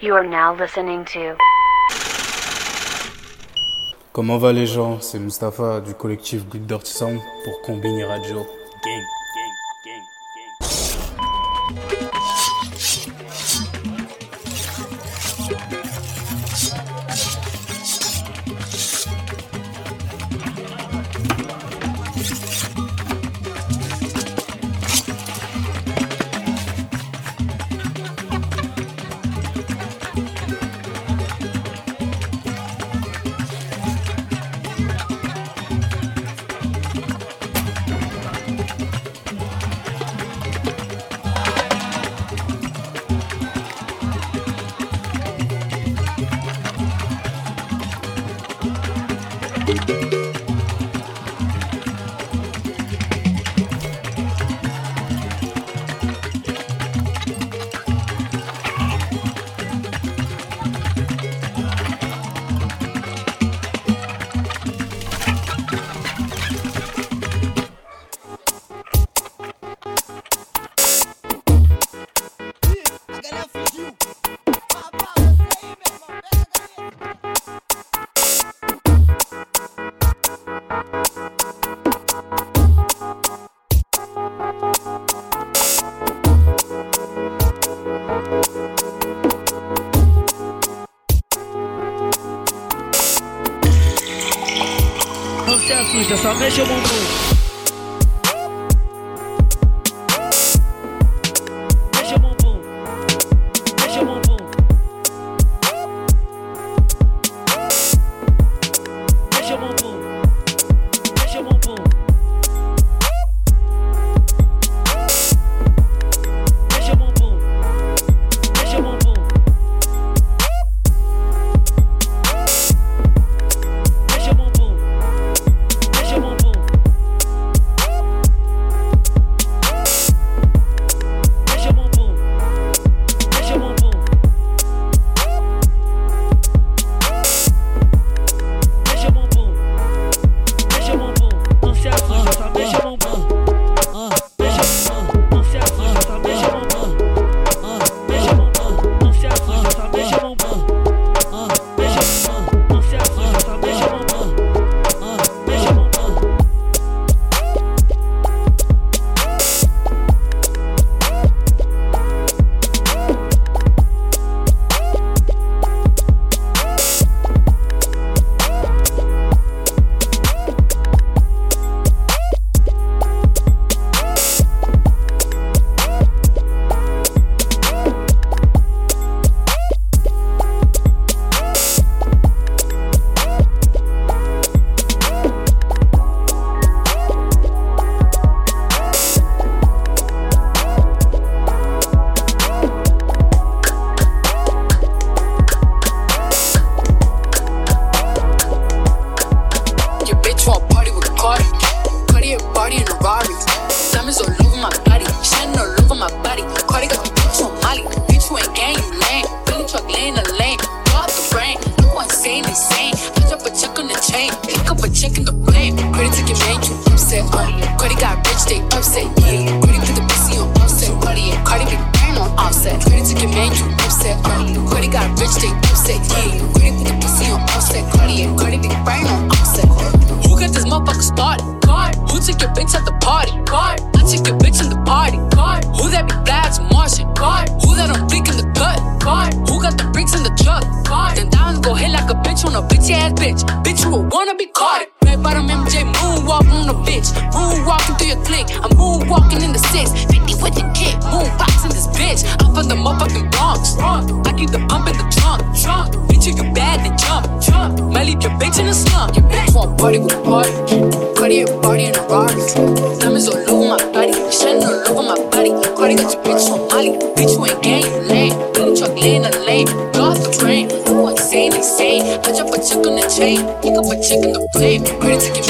You are now listening to. Comment va les gens? C'est Mustapha du collectif Good Dirty Sound pour Combine Radio Gang. Chúc Pretty me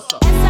salsa.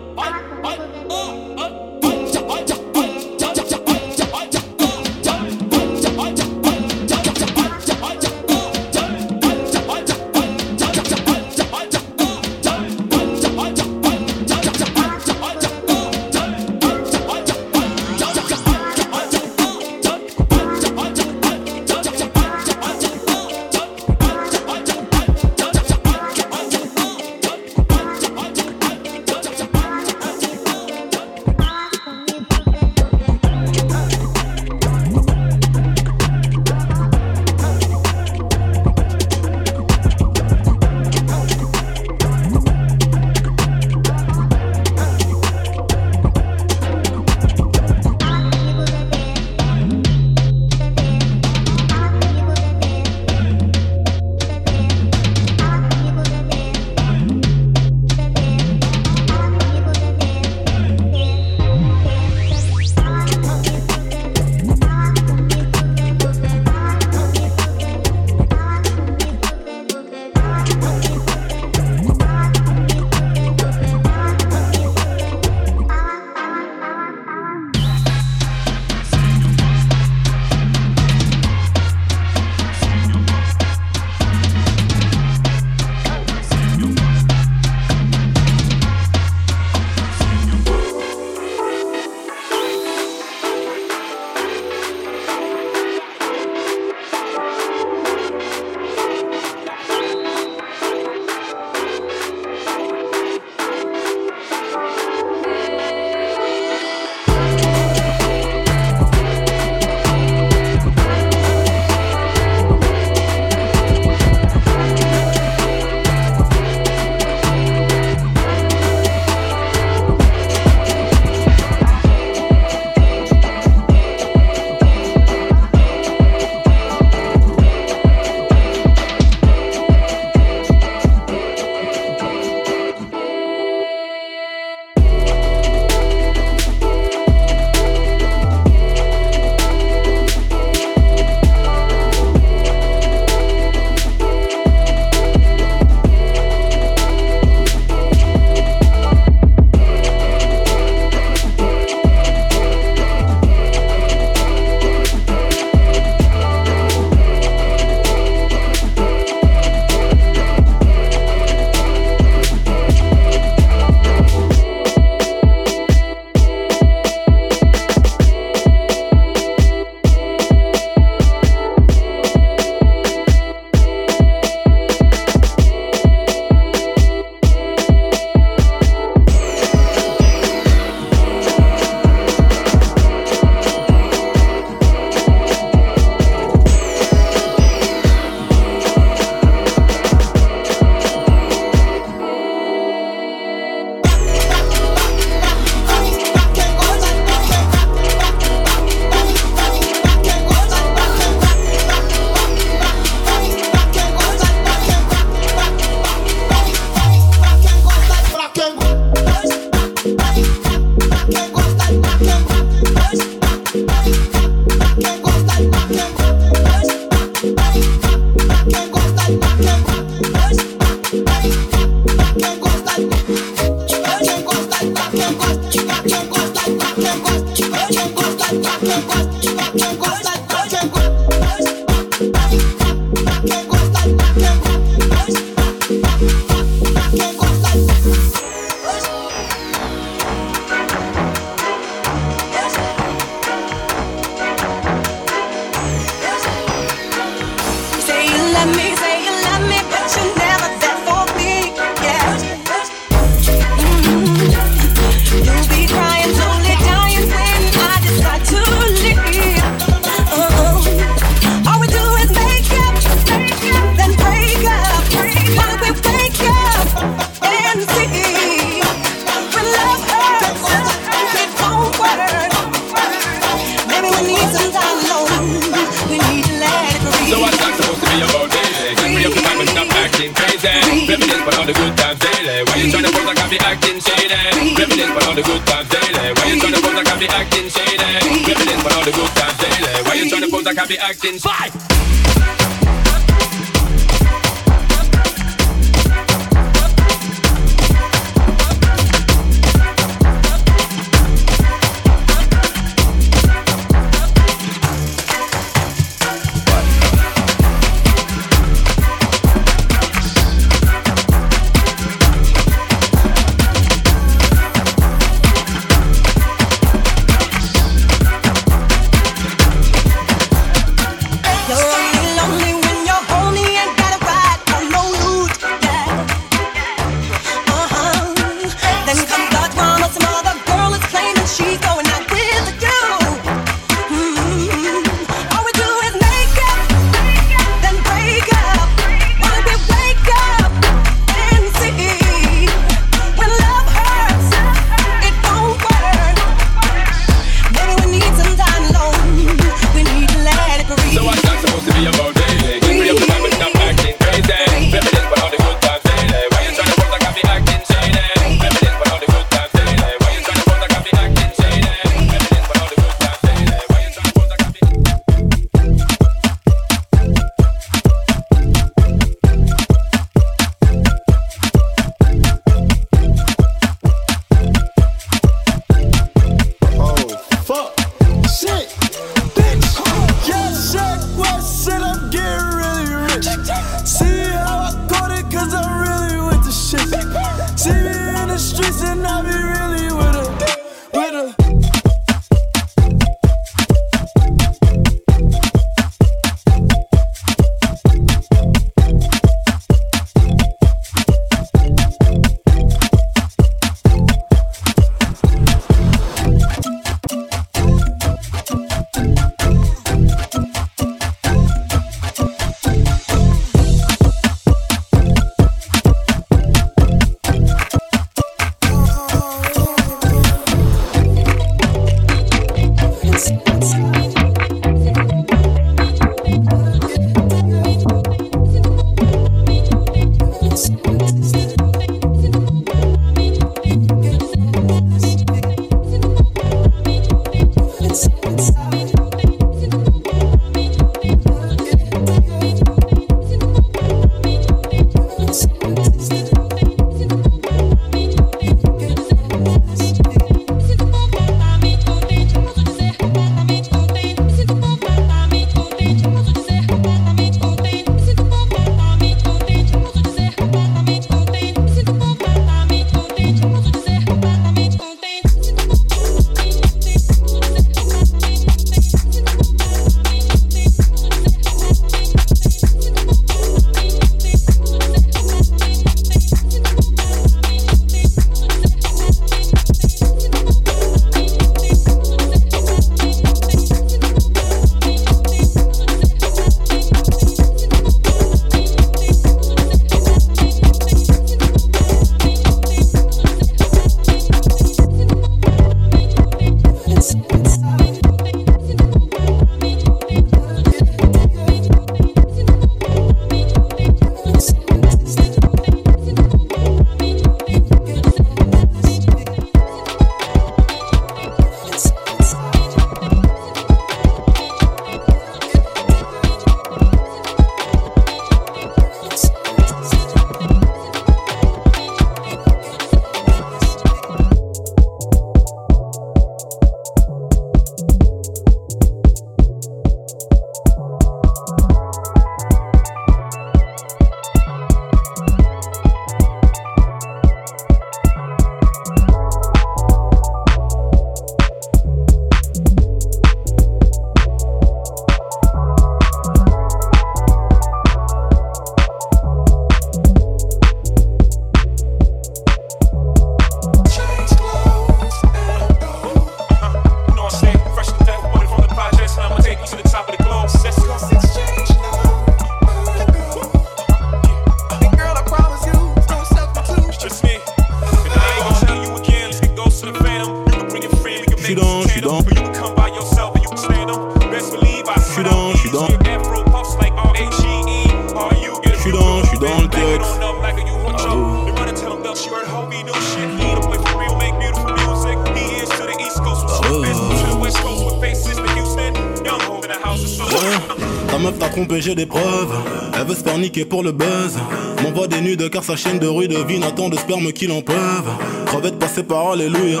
Sa chaîne de rue devine attend de sperme qu'il en peuvent. Crevette passée par Alléluia.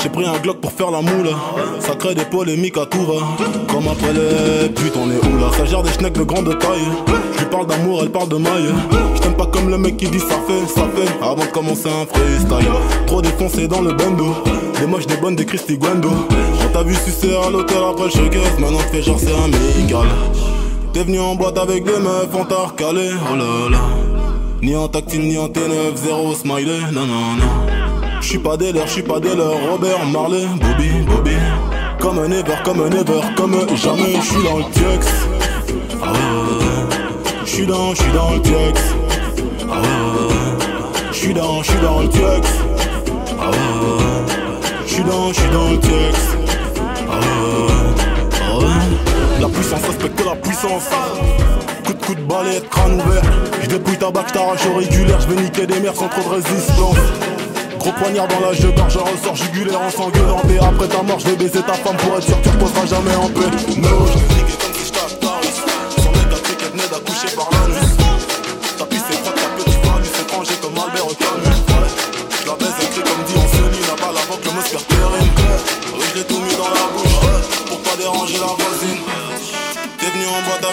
J'ai pris un Glock pour faire la moule. Ça crée des polémiques à tout va. Comme après les putes, on est où là? Ça gère des schnecks de grande taille. Je lui parle d'amour, elle parle de maille. Je t'aime pas comme le mec qui dit ça fait, ça fait. Avant de commencer un freestyle. Trop défoncé dans le bando. Des moches, des bonnes, des Christy Guendo. On t'a vu sucer à l'hôtel après le showcase. Maintenant fais genre c'est amical. T'es venu en boîte avec des meufs, on t'a recalé. Oh là là. Ni en tactile, ni en T9, zéro smiley. Non, non, non. J'suis pas leurs, j'suis pas leurs. Robert Marley, Bobby, Bobby. Comme un ever, comme un ever, comme jamais. J'suis dans le tiex. Ah ouais. J'suis dans, j'suis dans le tiex. Ah. J'suis dans, j'suis dans le tiex. Ah. J'suis dans, j'suis dans le tiex. Ah. Ah. La puissance respecte la puissance. Coup de coup de balai, crâne ouvert. J'dépouille ta bac, j't'arrache auriculaire. J'vais niquer des mers sans trop de résistance. Gros poignard dans la jeu je ressors jugulaire en s'engueulant. Et après ta mort, je vais baiser ta femme pour être sûr que tu reposeras jamais en paix. No, niqué comme si Paris Son mec a cru qu'elle venait d'accoucher par l'anus Ta pisse est froide, ta petite c'est étranger comme Albert Camus. La baise écrit comme dit Anthony Là-bas, avant que le perd terrible Oui, je l'ai tout mis dans la bouche Pour pas déranger la voisine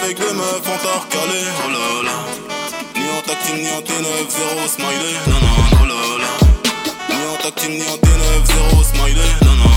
avec des meufs, on t'a recalé. Oh là là. Ni en tactile, ni en T9, zéro smiley. Non, non, oh là là. Ni en tactile ni en T9, zéro smiley, non non,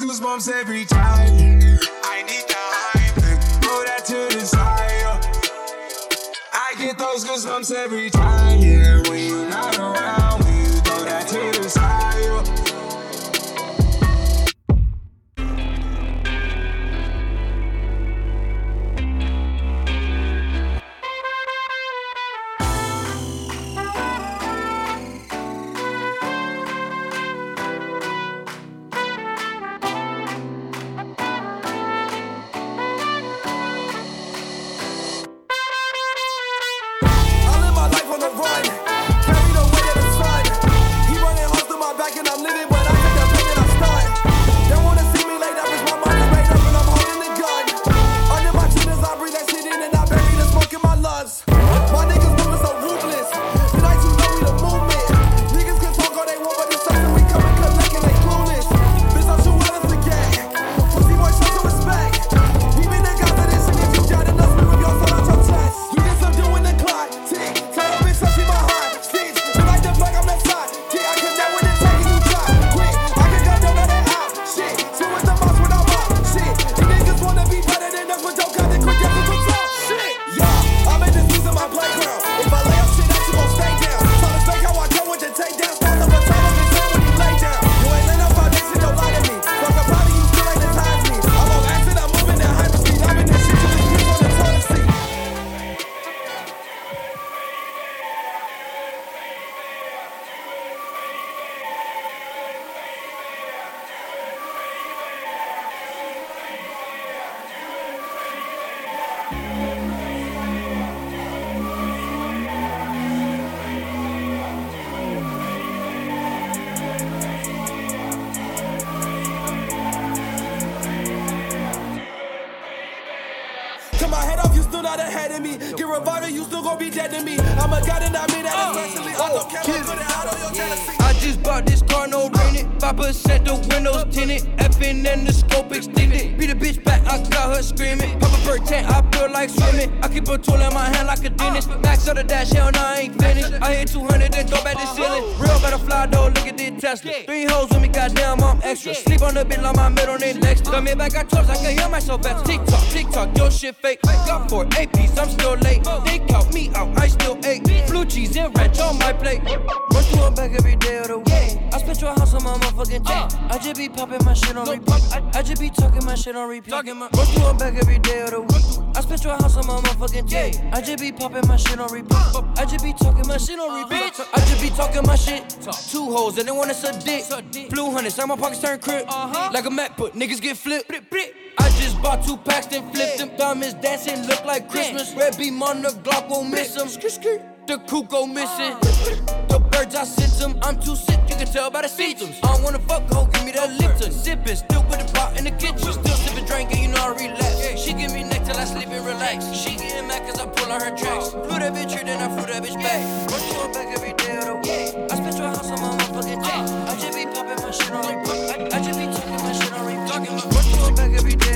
goosebumps every time. I need the hype. Throw that to the side. I get those goosebumps every time. Yeah, when you're not still gon' be dead to me. I'm a god and I mean that oh. especially. I don't care what put it out on your jealousy. I just bought this car, no rented. 5% the windows tinted. Effing and the scope extended. Beat a bitch back, I got her screaming. Pop a bird tent, I feel like swimming. I keep a tool in my hand like a dentist. Max on the dash, hell, no, I ain't finished. I hit 200, then throw back the ceiling. Real better fly, though, look at this Tesla. Three hoes with me, goddamn, I'm extra. Sleep on the bed like my middle name Lex. Got me back, I tops, I can hear myself better. TikTok, TikTok, your shit fake. Got four APs, I'm still late. They count me out, I still ate. Blue cheese and ranch on my plate. Run through back every day of the week. I spent your house on my motherfucking chain. I just be popping my shit on repeat. I, I just be talking my shit on repeat. Talking my Run through a back every day of the week. I spent your house on my motherfucking chain. I just be popping my shit on repeat. I just be talking my shit on repeat. I just be talking my shit. Two hoes and they wanna suck dick. Blue hundreds, my pockets turn crib. Like a Mac, but niggas get flipped. I just bought two packs then flipped them. Diamonds dancing, look like Christmas. Red beam on the Glock won't miss them. The go missing. The birds I sent them. I'm too sick, can tell by the symptoms. I don't wanna fuck, ho, give me that Lipton. Sippin', still with the pot in the kitchen. Still sipping, drinking, you know I relapse. She give me neck till I sleep and relax. She getting mad cause I pull on her tracks. Flew that bitch here, then I flew that bitch back. Run through her back every day of the week. I spent your house on my motherfucking chain. I just be poppin' my shit on repeat. I, just be talking my shit on repeat. Run through her back every day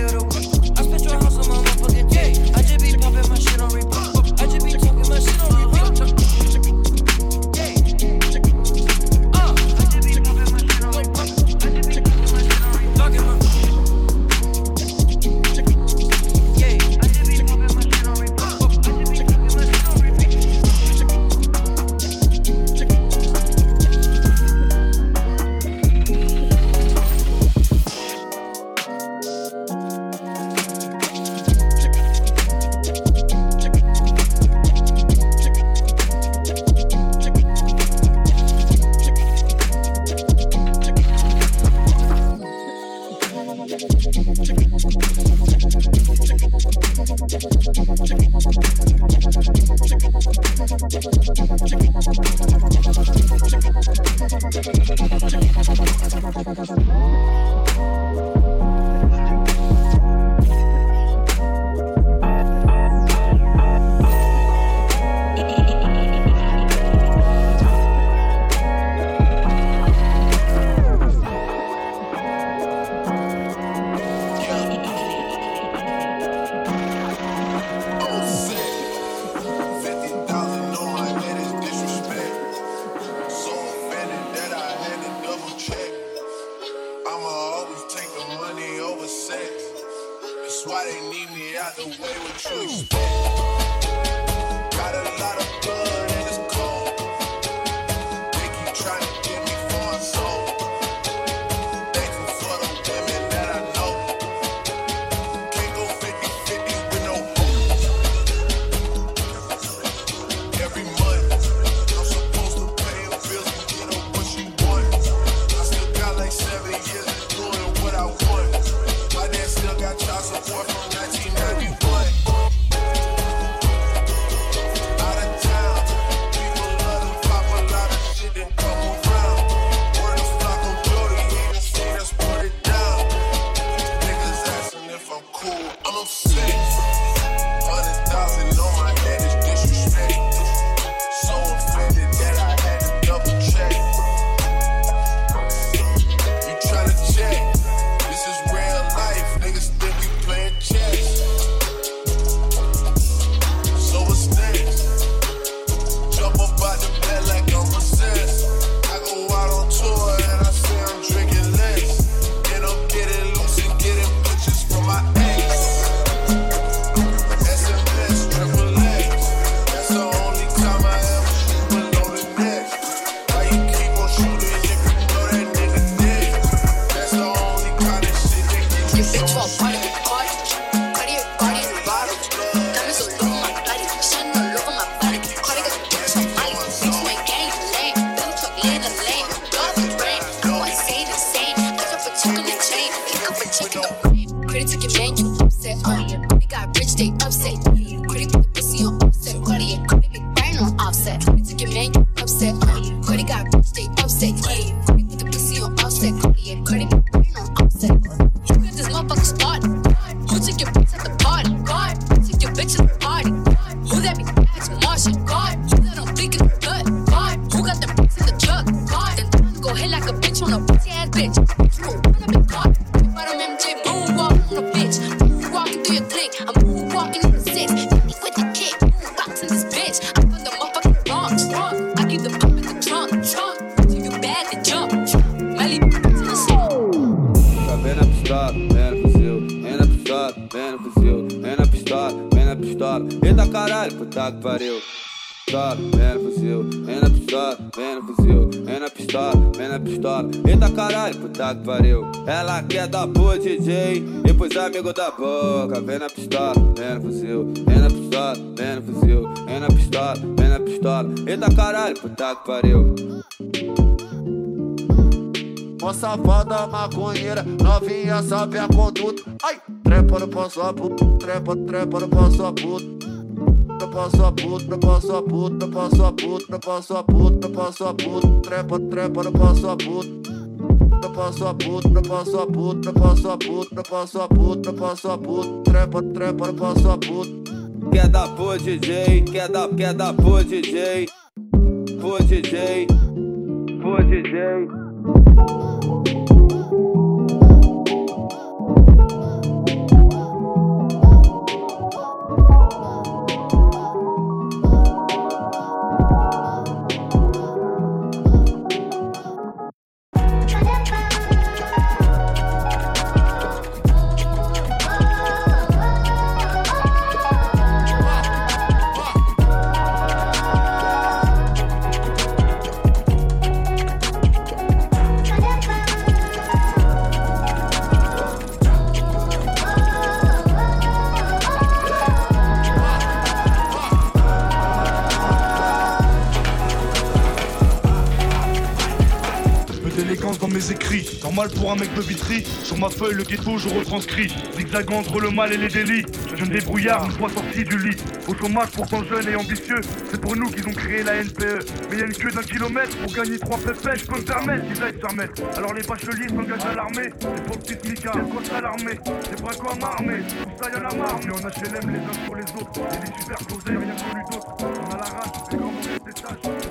You the Tá bem na pistola, bem no fuzil, bem na pistola, bem no fuzil, bem na pistola, bem na pistola. Eita caralho, puta que pariu. Pistola, bem no fuzil, bem na pistola, bem no fuzil, bem na pistola, bem na pistola. Eita caralho, puta que pariu. Ela quer dar pro DJ e pros amigos da boca. Vem na pistola, vem no fuzil, vem na pistola, vem fuzil, vem na pistola, vem na pistola. Eita caralho, puta que pariu. Mó safada maconheira, novinha sabe a conduta. Ai, trepa no passo a puta, trepa, trepa no passo a puta, passo a puta, passo a puta, passo a puta, passo a puta, passo a puta, trepa, trepa, com a puta. Passo a puta, com a puta, com a puta, passo a puta, passo a puta, trepa, trepa, passo a puta. Quer dar pro DJ, quer dar, quer dar pro DJ, pro DJ, pro DJ. Normal pour un mec de vitry. Sur ma feuille, le ghetto, je retranscris. Zigzagant entre le mal et les délits. Jeune débrouillard, une fois sorti du lit. Au chômage, pourtant jeune et ambitieux. C'est pour nous qu'ils ont créé la NPE. Mais y a une queue d'un kilomètre pour gagner trois pépés. Je peux me permettre qu'ils aillent se remettre. Alors les bacheliers s'engagent à l'armée. C'est pour le petit Mika, c'est à l'armée? C'est pas quoi m'armer. Tout ça y en a marre. Mais en HLM les uns sur les autres. Et les superposés, rien connu d'autre. On a la rage, c'est comme on fait des tâches.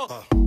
Solta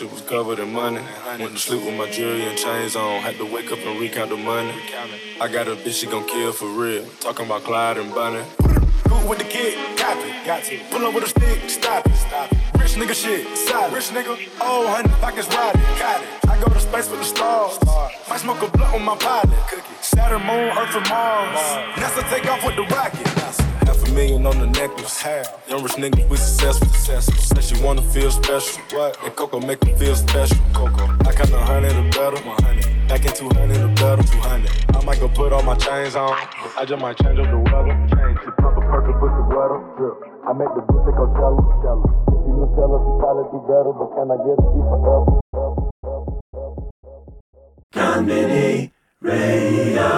mattress was covered in money. Went to sleep with my jewelry and chains on. Had to wake up and recount the money. I got a bitch she gon' kill for real. Talking about Clyde and Bunny. Who with the kid? It. Got to. Pull up with a stick. Stop it. Stop it. Rich nigga shit. Solid. Rich nigga. Oh, honey, pockets riding. Got it. I go to space with the stars. Might smoke a blunt with my pilot. Saturn, moon, Earth, and Mars. NASA take off with the rocket. Half a million on the necklace. Half. Young rich niggas, we successful. successful. Say she wanna feel special. What? And Coco make her feel special. Coco. I count a hundred or better. Back in 200 or better. 200. I might go put all my chains on. I just might change up the weather. Change. She pump a perk and pussy wetter. Drip. I make the bitch take Coachella. Coachella. If she Nutella, she probably do better. But can I get a D forever? Konbini Radio.